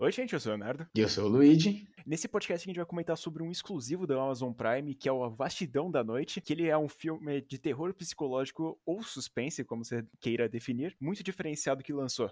Oi, gente, eu sou o Leonardo. E eu sou o Luigi. Nesse podcast a gente vai comentar sobre um exclusivo da Amazon Prime, que é o A Vastidão da Noite, que ele é um filme de terror psicológico ou suspense, como você queira definir, muito diferenciado que lançou.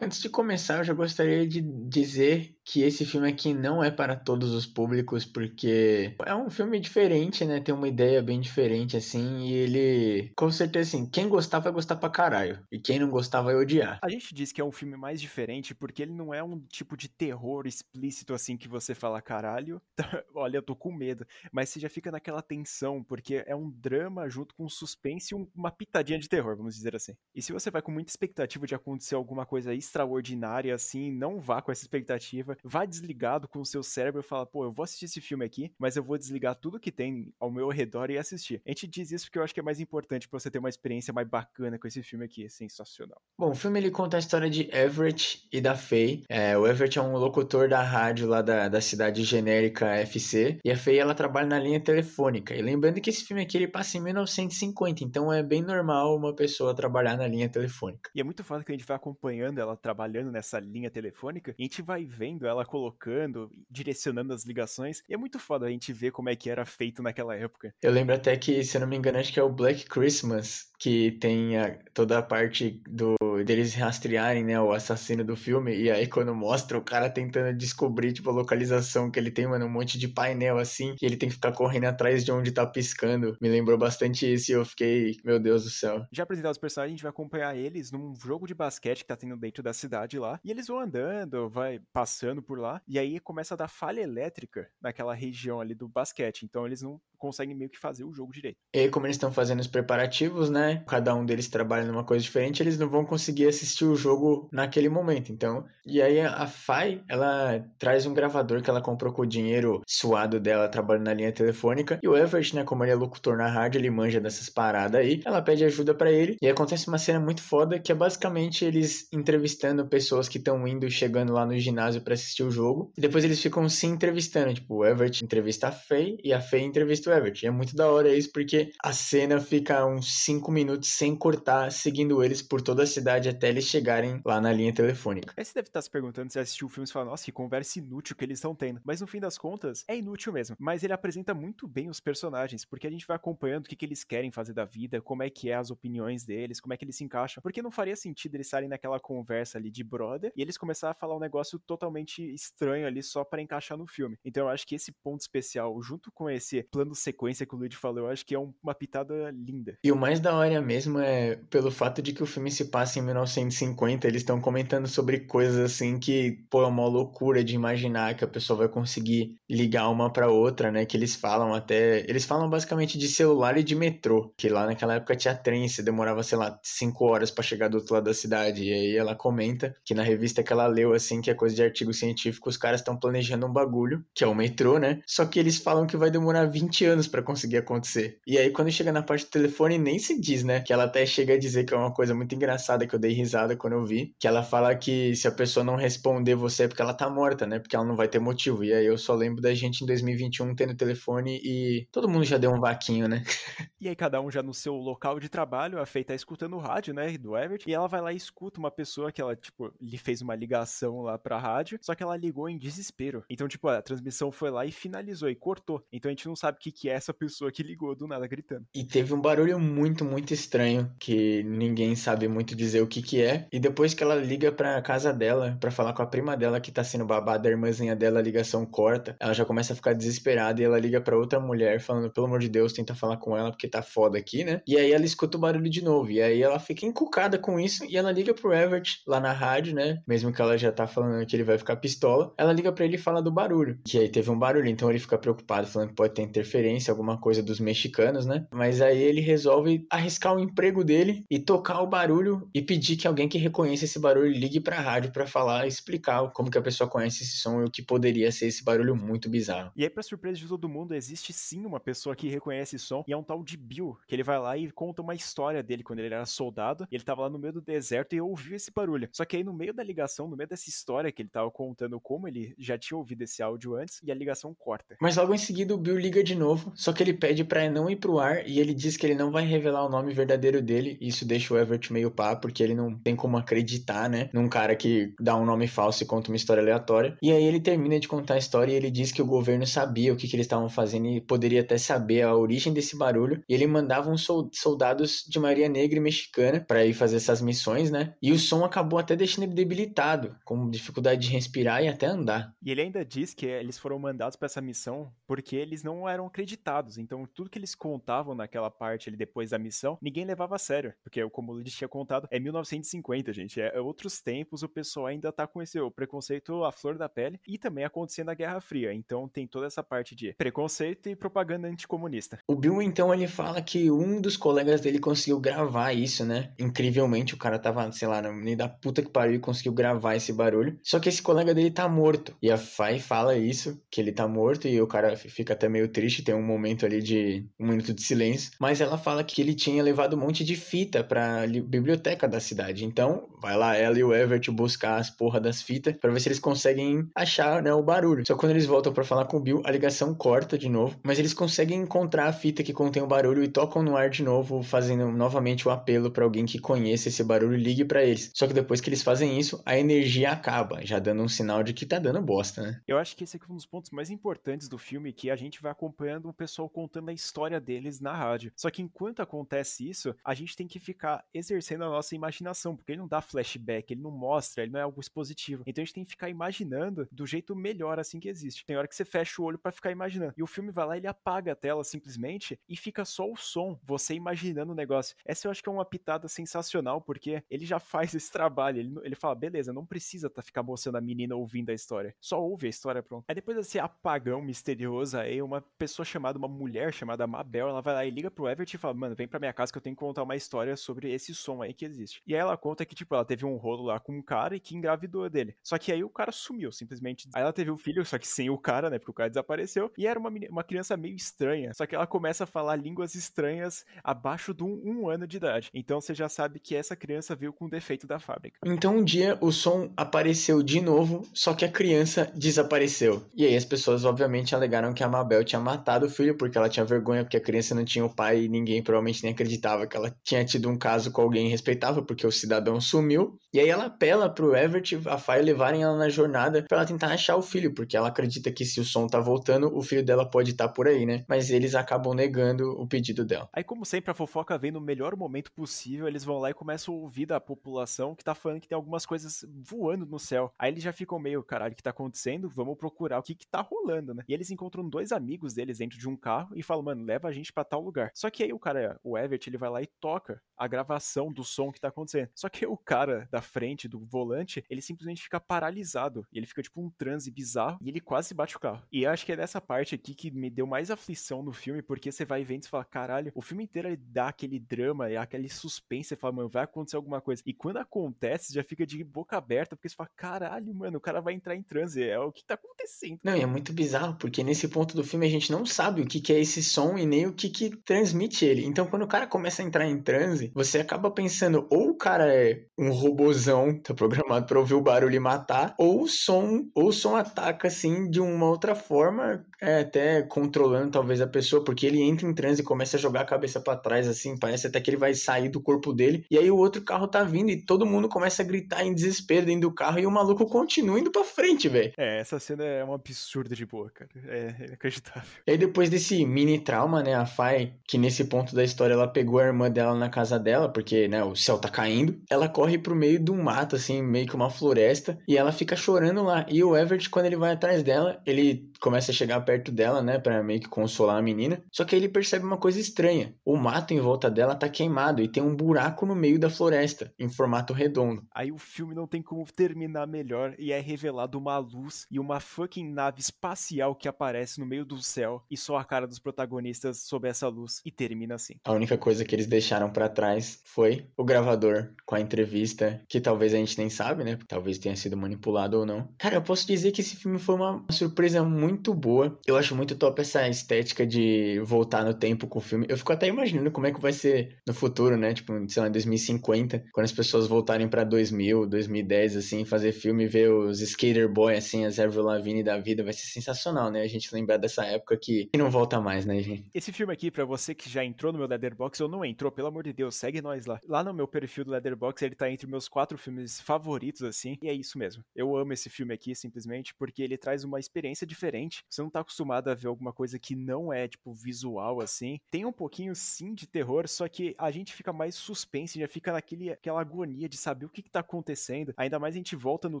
Antes de começar, eu já gostaria de dizer que esse filme aqui não é para todos os públicos, porque é um filme diferente, né? Tem uma ideia bem diferente, assim, e ele. Com certeza, assim, quem gostar vai gostar pra caralho. E quem não gostar vai odiar. A gente diz que é um filme mais diferente porque ele não é um tipo de terror explícito, assim, que você fala caralho. Olha, eu tô com medo. Mas você já fica naquela tensão, porque é um drama junto com um suspense e uma pitadinha de terror, vamos dizer assim. E se você vai com muita expectativa de acontecer alguma coisa extra extraordinária assim, não vá com essa expectativa, vá desligado com o seu cérebro e fala, pô, eu vou assistir esse filme aqui, mas eu vou desligar tudo que tem ao meu redor e assistir. A gente diz isso porque eu acho que é mais importante para você ter uma experiência mais bacana com esse filme aqui, é sensacional. Bom, o filme ele conta a história de Everett e da Faye. É, o Everett é um locutor da rádio lá da, da cidade genérica FC, e a Faye ela trabalha na linha telefônica. E lembrando que esse filme aqui ele passa em 1950, então é bem normal uma pessoa trabalhar na linha telefônica. E é muito foda que a gente vai acompanhando ela trabalhando nessa linha telefônica, e a gente vai vendo ela colocando, direcionando as ligações, e é muito foda a gente ver como é que era feito naquela época. Eu lembro até que, se eu não me engano, acho que é o Black Christmas, que tem a, toda a parte do deles rastrearem, né, o assassino do filme, e aí quando mostra o cara tentando descobrir, tipo, a localização que ele tem, mano, um monte de painel assim, e ele tem que ficar correndo atrás de onde tá piscando. Me lembrou bastante isso e eu fiquei, meu Deus do céu. Já apresentado os personagens, a gente vai acompanhar eles num jogo de basquete que tá tendo dentro da cidade lá. E eles vão andando, vai passando por lá. E aí começa a dar falha elétrica naquela região ali do basquete. Então eles não conseguem meio que fazer o jogo direito. E aí, como eles estão fazendo os preparativos, né? Cada um deles trabalha numa coisa diferente, eles não vão conseguir assistir o jogo naquele momento. Então, e aí a Fai, ela traz um gravador que ela comprou com o dinheiro suado dela trabalhando na linha telefônica. E o Everett, né, como ele é locutor na rádio, ele manja dessas paradas aí. Ela pede ajuda para ele e acontece uma cena muito foda que é basicamente eles entrevistando pessoas que estão indo chegando lá no ginásio para assistir o jogo. E depois eles ficam se entrevistando, tipo, o Everett entrevista a Faye e a Faye entrevista do Everett. E é muito da hora isso, porque a cena fica uns 5 minutos sem cortar, seguindo eles por toda a cidade até eles chegarem lá na linha telefônica. Aí você deve estar se perguntando se assistiu o filme e fala, nossa, que conversa inútil que eles estão tendo. Mas no fim das contas, é inútil mesmo. Mas ele apresenta muito bem os personagens, porque a gente vai acompanhando o que, que eles querem fazer da vida, como é que é as opiniões deles, como é que eles se encaixam. Porque não faria sentido eles estarem naquela conversa ali de brother e eles começar a falar um negócio totalmente estranho ali só para encaixar no filme. Então eu acho que esse ponto especial, junto com esse plano sequência que o Luigi falou, eu acho que é uma pitada linda. E o mais da hora mesmo é pelo fato de que o filme se passa em 1950, eles estão comentando sobre coisas assim que, pô, é uma loucura de imaginar que a pessoa vai conseguir ligar uma para outra, né? Que eles falam até. Eles falam basicamente de celular e de metrô, que lá naquela época tinha trem, você demorava, sei lá, cinco horas para chegar do outro lado da cidade. E aí ela comenta que na revista que ela leu, assim, que é coisa de artigo científico, os caras estão planejando um bagulho, que é o metrô, né? Só que eles falam que vai demorar 20 anos para conseguir acontecer. E aí, quando chega na parte do telefone, nem se diz, né? Que ela até chega a dizer que é uma coisa muito engraçada que eu dei risada quando eu vi. Que ela fala que se a pessoa não responder você é porque ela tá morta, né? Porque ela não vai ter motivo. E aí eu só lembro da gente em 2021 tendo telefone e todo mundo já deu um vaquinho, né? e aí, cada um já no seu local de trabalho, a Fei tá escutando o rádio, né? Do Everett. E ela vai lá e escuta uma pessoa que ela, tipo, lhe fez uma ligação lá pra rádio. Só que ela ligou em desespero. Então, tipo, a transmissão foi lá e finalizou e cortou. Então a gente não sabe o que, que é essa pessoa que ligou do nada gritando. E teve um barulho muito, muito estranho que ninguém sabe muito dizer o que que é. E depois que ela liga pra casa dela para falar com a prima dela que tá sendo babada, a irmãzinha dela, a ligação corta, ela já começa a ficar desesperada e ela liga para outra mulher falando, pelo amor de Deus, tenta falar com ela porque tá foda aqui, né? E aí ela escuta o barulho de novo. E aí ela fica encucada com isso e ela liga pro Everett lá na rádio, né? Mesmo que ela já tá falando que ele vai ficar pistola, ela liga para ele e fala do barulho. Que aí teve um barulho, então ele fica preocupado, falando que pode ter interferência, alguma coisa dos mexicanos, né? Mas aí ele resolve arriscar o emprego dele e tocar o barulho e pedir que alguém que reconheça esse barulho ligue pra rádio para falar, explicar como que a pessoa conhece esse som e o que poderia ser esse barulho muito bizarro. E aí, pra surpresa de todo mundo, existe sim uma pessoa que reconhece esse som e é um tal de Bill, que ele vai lá e conta uma história dele quando ele era soldado, e ele tava lá no meio do deserto e ouviu esse barulho. Só que aí no meio da ligação, no meio dessa história que ele tava contando como ele já tinha ouvido esse áudio antes e a ligação corta. Mas logo em seguida o Bill liga de novo, só que ele pede para não ir pro ar e ele diz que ele não vai revelar o nome verdadeiro dele. E isso deixa o Everett meio pá, porque ele não tem como acreditar, né, num cara que dá um nome falso e conta uma história aleatória. E aí ele termina de contar a história e ele diz que o governo sabia o que, que eles estavam fazendo e poderia até saber a origem desse barulho. E ele mandava uns soldados de maioria negra e mexicana para ir fazer essas missões, né? E o som acabou até deixando ele debilitado, com dificuldade de respirar e até andar. E ele ainda diz que eles foram mandados para essa missão porque eles não eram acreditados. Então, tudo que eles contavam naquela parte ali depois da missão, ninguém levava a sério. Porque, como ele tinha contado, é 1950, gente. É, outros tempos, o pessoal ainda tá com esse o preconceito à flor da pele e também acontecendo a Guerra Fria. Então, tem toda essa parte de preconceito e propaganda anticomunista. O Bill, então, ele fala que um dos colegas dele conseguiu gravar isso, né? Incrivelmente, o cara tava, sei lá, no meio da puta que pariu e conseguiu gravar esse barulho. Só que esse colega dele tá morto. E a Fai fala isso, que ele tá morto, e o cara fica até meio triste, tem um momento ali de um minuto de silêncio. Mas ela fala que ele tinha levado um monte de fita pra biblioteca da cidade. Então, vai lá ela e o Everett buscar as porra das fitas para ver se eles conseguem achar, né, o barulho. Só quando eles voltam para falar com o Bill, a ligação corta de novo, mas eles conseguem encontrar a fita que contém o barulho e tocam no ar de novo, fazendo novamente o apelo para alguém que conheça esse barulho ligue para eles. Só que depois que eles fazem isso, a energia acaba, já dando um sinal de que tá dando bosta, né? Eu acho que esse aqui é um dos pontos mais importantes do filme, que a gente vai acompanhando o pessoal contando a história deles na rádio. Só que enquanto acontece isso, a gente tem que ficar exercendo a nossa imaginação, porque ele não dá flashback, ele não mostra, ele não é algo expositivo. Então a gente tem que ficar imaginando do jeito melhor assim que existe. Tem hora que você fecha o olho para ficar imaginando. E o filme vai lá ele apaga a tela simplesmente e fica só o som, você imaginando o negócio. Essa eu acho que é uma pitada sensacional, porque ele já faz esse trabalho. Ele, ele fala, beleza, não precisa tá, ficar mostrando a menina ouvindo a história. Só ouve a história, pronto. Aí depois desse apagão misterioso aí, uma pessoa chamada, uma mulher chamada Mabel, ela vai lá e liga pro Everett e fala, mano, vem pra minha casa que eu tenho que contar uma história sobre esse som aí que existe. E aí ela conta que, tipo, ela teve um rolo lá com um cara e que engravidou dele. Só que aí o cara sumiu, simplesmente. Aí ela teve um filho, só que sem o cara, né? Porque o cara desapareceu. E era uma, uma criança meio estranha. Só que ela começa a falar línguas estranhas abaixo de um, um ano de idade. Então você já sabe que essa criança veio com defeito da fábrica. Então um dia o som apareceu de novo, só que a criança desapareceu. E aí as pessoas, obviamente, alegaram que a Mabel tinha matado o filho porque ela tinha vergonha, porque a criança não tinha o pai e ninguém provavelmente nem acreditava que ela tinha tido um caso com alguém respeitável, porque o cidadão sumiu. E aí ela apela pro Everett, a Fai levarem ela na jornada para ela tentar achar o filho, porque ela acredita que se o som tá voltando, o filho dela pode estar tá por aí, né? Mas eles acabam negando o pedido dela. Aí, como sempre, a fofoca vem no melhor momento possível, eles vão lá e começam a ouvir da população que tá falando que tem algumas coisas voando no céu. Aí eles já ficam meio, caralho, o que tá acontecendo? Vamos procurar o que que tá rolando, né? E eles encontram dois amigos deles dentro de um carro e falam, mano, leva a gente para tal lugar. Só que aí o cara, o Everett, ele vai lá e toca a gravação do som que tá acontecendo. Só que o cara da frente do volante, ele simplesmente fica paralisado. Ele fica tipo um transe bizarro e ele quase bate o carro. E acho que é dessa parte aqui que me deu mais aflição no filme, porque você vai vendo e fala, caralho, o filme inteiro ele dá aquele drama e aquele suspense, você fala, mano, vai acontecer alguma coisa. E quando acontece, já fica de boca aberta, porque você fala, caralho, mano, o cara vai entrar em transe, é o que tá acontecendo. Não, e é muito bizarro, porque nesse ponto do filme a gente não sabe o que, que é esse som e nem o que, que transmite ele. Então quando o cara começa a entrar em transe, você acaba pensando, ou o cara é um robozão, tá programado para ouvir o barulho e matar, ou o som, ou o som ataca assim de uma outra forma, é, até controlando talvez a pessoa, porque ele entra em transe e começa a jogar a cabeça para trás assim, parece até que ele vai sair do corpo dele. E aí o outro carro tá vindo e todo mundo começa a gritar em desespero dentro do carro e o maluco continua indo para frente, velho. É, essa cena é um absurdo de boa, cara. É inacreditável. E aí depois desse mini trauma, né, a Fai, que nesse ponto da história ela pegou a irmã dela na casa dela, porque, né, o céu tá caindo. Ela corre pro meio de um mato, assim, meio que uma floresta, e ela fica chorando lá. E o Everett, quando ele vai atrás dela, ele começa a chegar perto dela, né, para meio que consolar a menina. Só que aí ele percebe uma coisa estranha. O mato em volta dela tá queimado e tem um buraco no meio da floresta, em formato redondo. Aí o filme não tem como terminar melhor e é revelado uma luz e uma fucking nave espacial que aparece no meio do céu e só a cara dos protagonistas sob essa luz e termina assim. A única coisa que eles deixaram para trás foi o gravador com a entrevista, que talvez a gente nem sabe, né? Talvez tenha sido manipulado ou não. Cara, eu posso dizer que esse filme foi uma surpresa muito boa. Eu acho muito top essa estética de voltar no tempo com o filme. Eu fico até imaginando como é que vai ser no futuro, né? Tipo, sei lá, em 2050, quando as pessoas voltarem para 2000, 2010, assim, fazer filme e ver os Skater Boy, assim, as Avril Lavigne da vida, vai ser sensacional, né? A gente lembrar dessa época que, não volta mais, né, gente? Esse filme aqui, para você que já entrou no meu Letterboxd ou não entrou, pelo amor de Deus, segue nós lá. Lá no meu perfil do Letterboxd, ele tá entre meus quatro filmes favoritos, assim, e é isso mesmo. Eu amo esse filme aqui, simplesmente, porque ele traz uma experiência diferente. Você não tá acostumado a ver alguma coisa que não é, tipo, visual, assim. Tem um pouquinho, sim, de terror, só que a gente fica mais suspense, já fica naquele, aquela agonia de saber o que que tá acontecendo. Ainda mais a gente volta no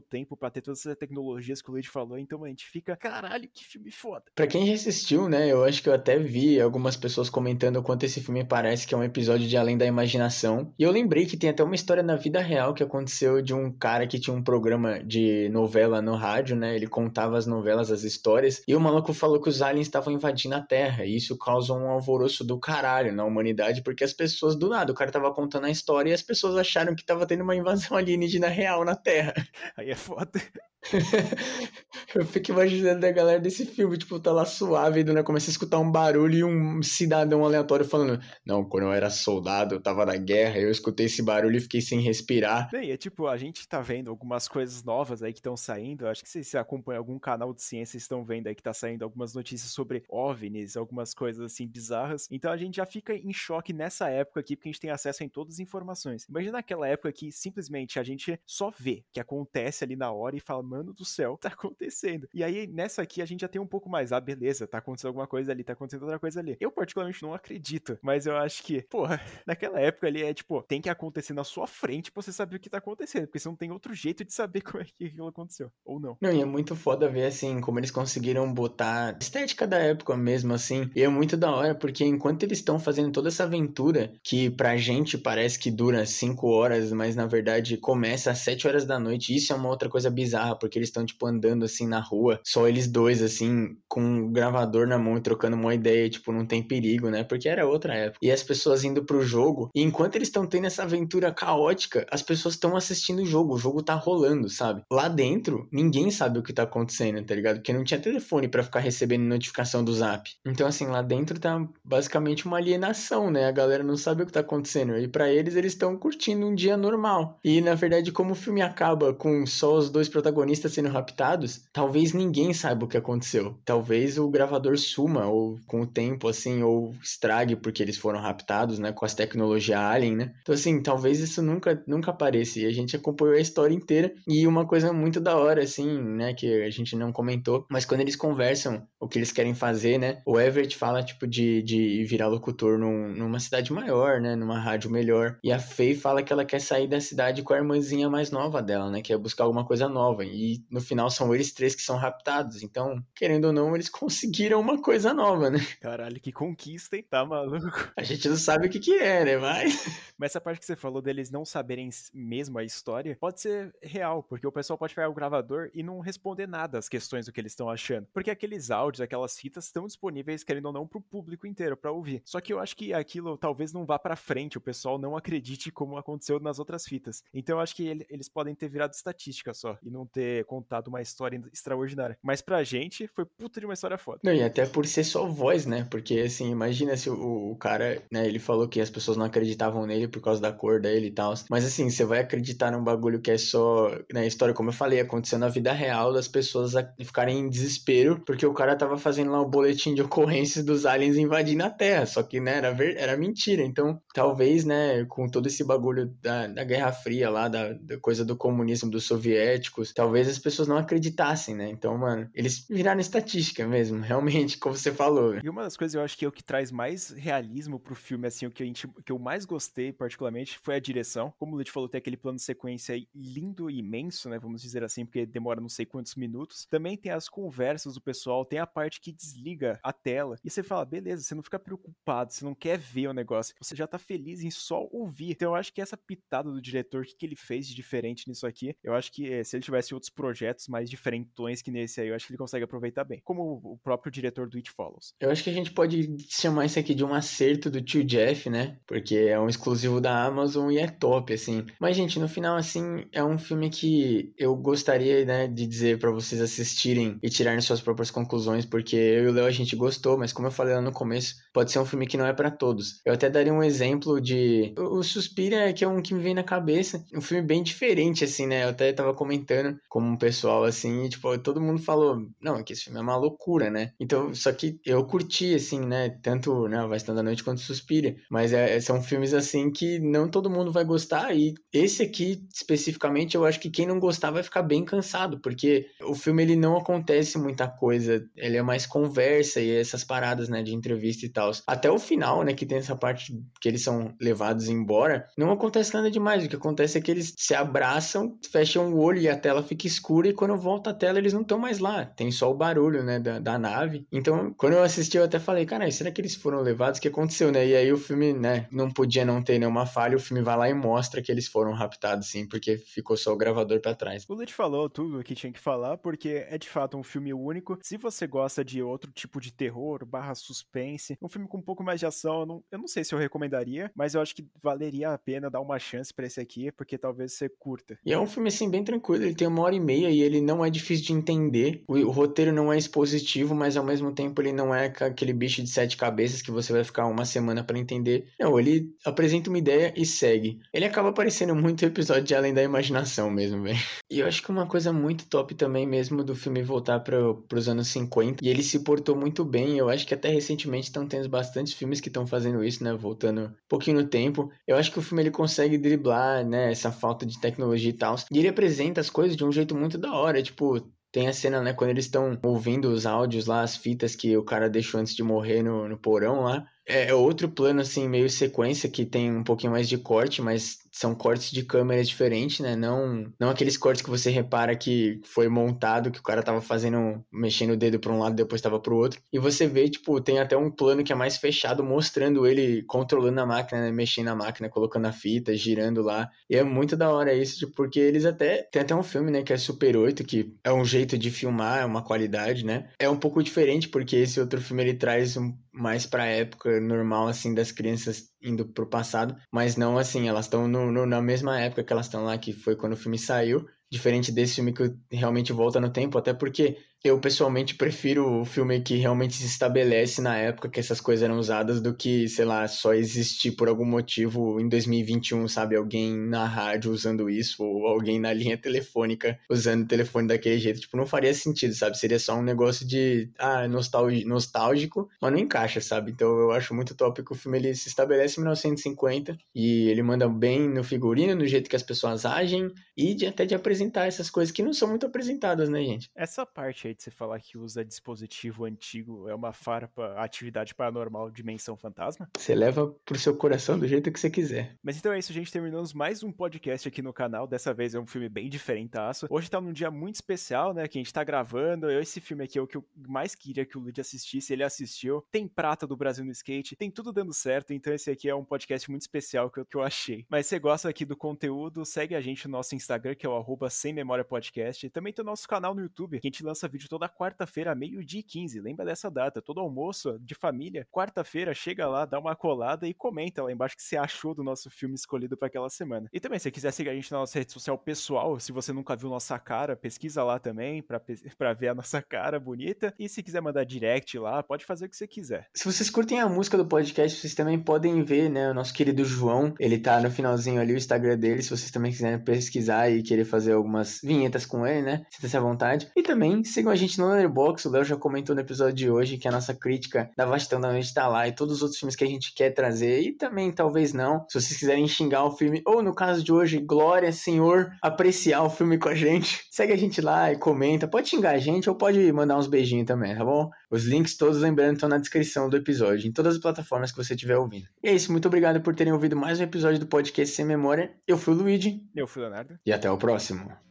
tempo para ter todas essas tecnologias que o Luigi falou, então a gente fica, caralho, que filme foda. Pra quem já assistiu, né, eu acho que eu até vi algumas pessoas comentando o quanto esse filme parece que é um episódio de Além da Imaginação. E eu lembrei que tem até uma história na vida real que aconteceu de um cara que tinha um programa de novela no rádio, né? Ele contava as novelas, as histórias, e o maluco falou que os aliens estavam invadindo a Terra. E isso causa um alvoroço do caralho na humanidade, porque as pessoas, do nada, o cara tava contando a história e as pessoas acharam que tava tendo uma invasão alienígena real na Terra. Aí é foda. って eu fico imaginando a galera desse filme, tipo, tá lá suave, né? Começa a escutar um barulho e um cidadão aleatório falando: Não, quando eu era soldado, eu tava na guerra, eu escutei esse barulho e fiquei sem respirar. Bem, é tipo, a gente tá vendo algumas coisas novas aí que estão saindo. Acho que se você acompanha algum canal de ciência, estão vendo aí que tá saindo algumas notícias sobre OVNIs, algumas coisas assim bizarras. Então a gente já fica em choque nessa época aqui, porque a gente tem acesso em todas as informações. Imagina aquela época que simplesmente a gente só vê que acontece ali na hora e fala, mano do céu, tá acontecendo. E aí, nessa aqui, a gente já tem um pouco mais, ah, beleza, tá acontecendo alguma coisa ali, tá acontecendo outra coisa ali. Eu, particularmente, não acredito, mas eu acho que, porra, naquela época ali é tipo, tem que acontecer na sua frente pra você saber o que tá acontecendo, porque você não tem outro jeito de saber como é que aquilo aconteceu, ou não. Não, e é muito foda ver, assim, como eles conseguiram botar estética da época mesmo, assim, e é muito da hora, porque enquanto eles estão fazendo toda essa aventura, que pra gente parece que dura 5 horas, mas na verdade começa às 7 horas da noite, isso é uma outra coisa bizarra, porque eles estão, tipo, andando assim na rua, só eles dois, assim, com um gravador na mão e trocando uma ideia, tipo, não tem perigo, né? Porque era outra época. E as pessoas indo pro jogo, e enquanto eles estão tendo essa aventura caótica, as pessoas estão assistindo o jogo, o jogo tá rolando, sabe? Lá dentro, ninguém sabe o que tá acontecendo, tá ligado? Porque não tinha telefone para ficar recebendo notificação do zap. Então, assim, lá dentro tá basicamente uma alienação, né? A galera não sabe o que tá acontecendo. E para eles, eles estão curtindo um dia normal. E, na verdade, como o filme acaba com só os dois protagonistas sendo raptados, talvez ninguém saiba o que aconteceu. Talvez o gravador suma ou com o tempo assim ou estrague porque eles foram raptados, né, com as tecnologias alien, né? Então assim, talvez isso nunca nunca apareça e a gente acompanhou a história inteira e uma coisa muito da hora assim, né, que a gente não comentou, mas quando eles conversam o que eles querem fazer, né? O Everett fala tipo de, de virar locutor num, numa cidade maior, né, numa rádio melhor. E a Faye fala que ela quer sair da cidade com a irmãzinha mais nova dela, né, que é buscar alguma coisa nova. E no final são eles três que são raptados. Então, querendo ou não, eles conseguiram uma coisa nova, né? Caralho, que conquista, hein? Tá maluco? A gente não sabe o que que é, né? Mas... Mas essa parte que você falou deles não saberem mesmo a história, pode ser real, porque o pessoal pode pegar o gravador e não responder nada às questões do que eles estão achando. Porque aqueles áudios, aquelas fitas estão disponíveis, querendo ou não, pro público inteiro, para ouvir. Só que eu acho que aquilo talvez não vá para frente, o pessoal não acredite como aconteceu nas outras fitas. Então eu acho que ele, eles podem ter virado estatística só, e não ter contado uma história extraordinária. Mas pra gente, foi puta de uma história foda. Não, e até por ser só voz, né? Porque, assim, imagina se o, o cara, né, ele falou que as pessoas não acreditavam nele por causa da cor dele e tal. Mas, assim, você vai acreditar num bagulho que é só, né, história, como eu falei, aconteceu na vida real das pessoas ficarem em desespero porque o cara tava fazendo lá o boletim de ocorrências dos aliens invadindo a Terra. Só que, né, era, ver, era mentira. Então, talvez, né, com todo esse bagulho da, da Guerra Fria lá, da, da coisa do comunismo dos soviéticos, talvez as pessoas não acreditassem, né? Então, mano, eles viraram estatística mesmo, realmente, como você falou. E uma das coisas eu acho que é o que traz mais realismo pro filme, assim, o que, a gente, que eu mais gostei, particularmente, foi a direção. Como o Lute falou, tem aquele plano de sequência lindo e imenso, né? Vamos dizer assim, porque demora não sei quantos minutos. Também tem as conversas do pessoal, tem a parte que desliga a tela. E você fala, beleza, você não fica preocupado, você não quer ver o negócio, você já tá feliz em só ouvir. Então eu acho que essa pitada do diretor, o que, que ele fez de diferente nisso aqui, eu acho que eh, se ele tivesse outros projetos mais diferentões que nesse aí, eu acho que ele consegue aproveitar bem. Como o próprio diretor do It Follows. Eu acho que a gente pode chamar isso aqui de um acerto do tio Jeff, né? Porque é um exclusivo da Amazon e é top, assim. Mas, gente, no final, assim, é um filme que eu gostaria, né, de dizer para vocês assistirem e tirarem suas próprias conclusões, porque eu e o Léo a gente gostou, mas como eu falei lá no começo, pode ser um filme que não é para todos. Eu até daria um exemplo de. O Suspira, que é um que me vem na cabeça. Um filme bem diferente, assim, né? Eu até tava comentando com como um pessoal assim, e, tipo, todo mundo falou, não, que esse filme é uma loucura, né? Então, só que eu curti, assim, né? Tanto né, Vai Estando da Noite quanto Suspira. Mas é, são filmes, assim, que não todo mundo vai gostar. E esse aqui, especificamente, eu acho que quem não gostar vai ficar bem cansado, porque o filme ele não acontece muita coisa. Ele é mais conversa e essas paradas, né, de entrevista e tal. Até o final, né, que tem essa parte que eles são levados embora, não acontece nada demais. O que acontece é que eles se abraçam, fecham o olho e a tela fica escura e quando volta a tela eles não estão mais lá. Tem só o barulho, né, da, da nave. Então, quando eu assisti, eu até falei, cara, será que eles foram levados? O que aconteceu, né? E aí o filme, né, não podia não ter nenhuma falha, o filme vai lá e mostra que eles foram raptados, sim, porque ficou só o gravador para trás. O Lute falou tudo o que tinha que falar, porque é de fato um filme único. Se você gosta de outro tipo de terror, barra suspense, um filme com um pouco mais de ação, eu não, eu não sei se eu recomendaria, mas eu acho que valeria a pena dar uma chance para esse aqui, porque talvez você curta. E é um filme, assim, bem tranquilo, ele tem uma hora e meia e ele não é difícil de entender. O, o roteiro não é expositivo, mas ao mesmo tempo ele não é aquele bicho de sete cabeças que você vai ficar uma semana para entender. Não, ele apresenta uma ideia e segue. Ele acaba parecendo muito episódio de Além da Imaginação mesmo, velho. E eu acho que uma coisa muito top também mesmo do filme voltar para os anos 50, e ele se portou muito bem. Eu acho que até recentemente estão tendo bastante filmes que estão fazendo isso, né, voltando um pouquinho no tempo. Eu acho que o filme ele consegue driblar, né, essa falta de tecnologia e tal. E ele apresenta as coisas de um jeito muito da hora, tipo, tem a cena, né, quando eles estão ouvindo os áudios lá, as fitas que o cara deixou antes de morrer no, no porão lá. É, é outro plano, assim, meio sequência, que tem um pouquinho mais de corte, mas são cortes de câmera diferentes, né? Não, não aqueles cortes que você repara que foi montado, que o cara tava fazendo, mexendo o dedo para um lado, depois tava pro outro. E você vê, tipo, tem até um plano que é mais fechado, mostrando ele controlando a máquina, né? mexendo na máquina, colocando a fita, girando lá. E é muito da hora isso, tipo, porque eles até. Tem até um filme, né, que é Super 8, que é um jeito de filmar, é uma qualidade, né? É um pouco diferente, porque esse outro filme ele traz um, mais pra época normal, assim, das crianças indo pro passado, mas não assim, elas estão na mesma época que elas estão lá, que foi quando o filme saiu, diferente desse filme que realmente volta no tempo, até porque eu pessoalmente prefiro o filme que realmente se estabelece na época que essas coisas eram usadas do que, sei lá, só existir por algum motivo em 2021, sabe? Alguém na rádio usando isso, ou alguém na linha telefônica usando o telefone daquele jeito. Tipo, não faria sentido, sabe? Seria só um negócio de, ah, nostálgico, mas não encaixa, sabe? Então eu acho muito top que o filme ele se estabelece em 1950 e ele manda bem no figurino, no jeito que as pessoas agem e de, até de apresentar essas coisas que não são muito apresentadas, né, gente? Essa parte aí de você falar que usa dispositivo antigo é uma farpa atividade paranormal dimensão fantasma? Você leva pro seu coração do jeito que você quiser. Mas então é isso, gente. Terminamos mais um podcast aqui no canal. Dessa vez é um filme bem diferentaço. Hoje tá num dia muito especial, né? Que a gente tá gravando. Esse filme aqui é o que eu mais queria que o Lud assistisse. Ele assistiu. Tem prata do Brasil no skate. Tem tudo dando certo. Então esse aqui é um podcast muito especial que eu, que eu achei. Mas se você gosta aqui do conteúdo, segue a gente no nosso Instagram, que é o arroba sem memória podcast. Também tem o nosso canal no YouTube, que a gente lança vídeo vídeo toda quarta-feira, meio-dia e 15. Lembra dessa data? Todo almoço de família, quarta-feira, chega lá, dá uma colada e comenta lá embaixo o que você achou do nosso filme escolhido para aquela semana. E também, se você quiser seguir a gente na nossa rede social pessoal, se você nunca viu nossa cara, pesquisa lá também para ver a nossa cara bonita. E se quiser mandar direct lá, pode fazer o que você quiser. Se vocês curtem a música do podcast, vocês também podem ver, né, o nosso querido João. Ele tá no finalzinho ali, o Instagram dele, se vocês também quiserem pesquisar e querer fazer algumas vinhetas com ele, né? Sinta-se à vontade. E também sigam a gente no Letterboxd, o Léo já comentou no episódio de hoje que a nossa crítica da Vastão da Noite tá lá e todos os outros filmes que a gente quer trazer e também talvez não. Se vocês quiserem xingar o filme, ou no caso de hoje, Glória, Senhor, apreciar o filme com a gente, segue a gente lá e comenta. Pode xingar a gente ou pode mandar uns beijinhos também, tá bom? Os links todos, lembrando, estão na descrição do episódio, em todas as plataformas que você estiver ouvindo. E é isso, muito obrigado por terem ouvido mais um episódio do podcast Sem Memória. Eu fui o Luigi. Eu fui o Leonardo. E até o próximo.